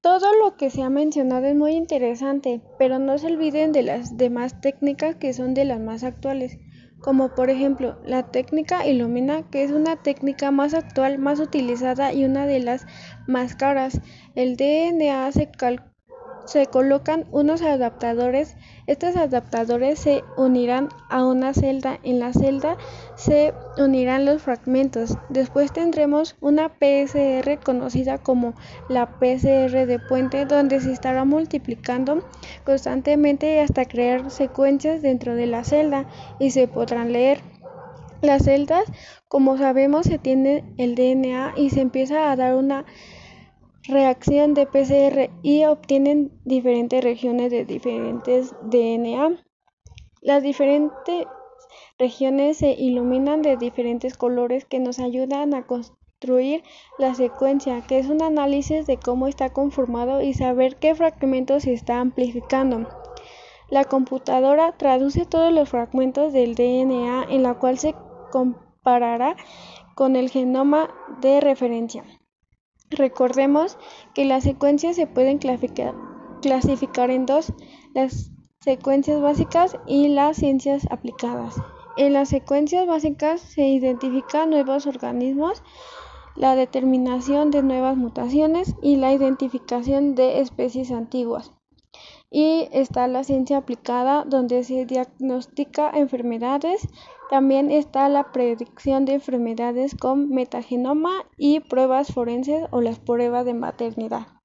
Todo lo que se ha mencionado es muy interesante, pero no se olviden de las demás técnicas que son de las más actuales, como por ejemplo la técnica Illumina, que es una técnica más actual, más utilizada y una de las más caras. El DNA se calcula se colocan unos adaptadores. Estos adaptadores se unirán a una celda. En la celda se unirán los fragmentos. Después tendremos una PSR conocida como la PSR de puente donde se estará multiplicando constantemente hasta crear secuencias dentro de la celda y se podrán leer. Las celdas, como sabemos, se tiene el DNA y se empieza a dar una reacción de PCR y obtienen diferentes regiones de diferentes DNA. Las diferentes regiones se iluminan de diferentes colores que nos ayudan a construir la secuencia, que es un análisis de cómo está conformado y saber qué fragmentos se está amplificando. La computadora traduce todos los fragmentos del DNA en la cual se comparará con el genoma de referencia. Recordemos que las secuencias se pueden clasificar en dos, las secuencias básicas y las ciencias aplicadas. En las secuencias básicas se identifican nuevos organismos, la determinación de nuevas mutaciones y la identificación de especies antiguas. Y está la ciencia aplicada donde se diagnostica enfermedades, también está la predicción de enfermedades con metagenoma y pruebas forenses o las pruebas de maternidad.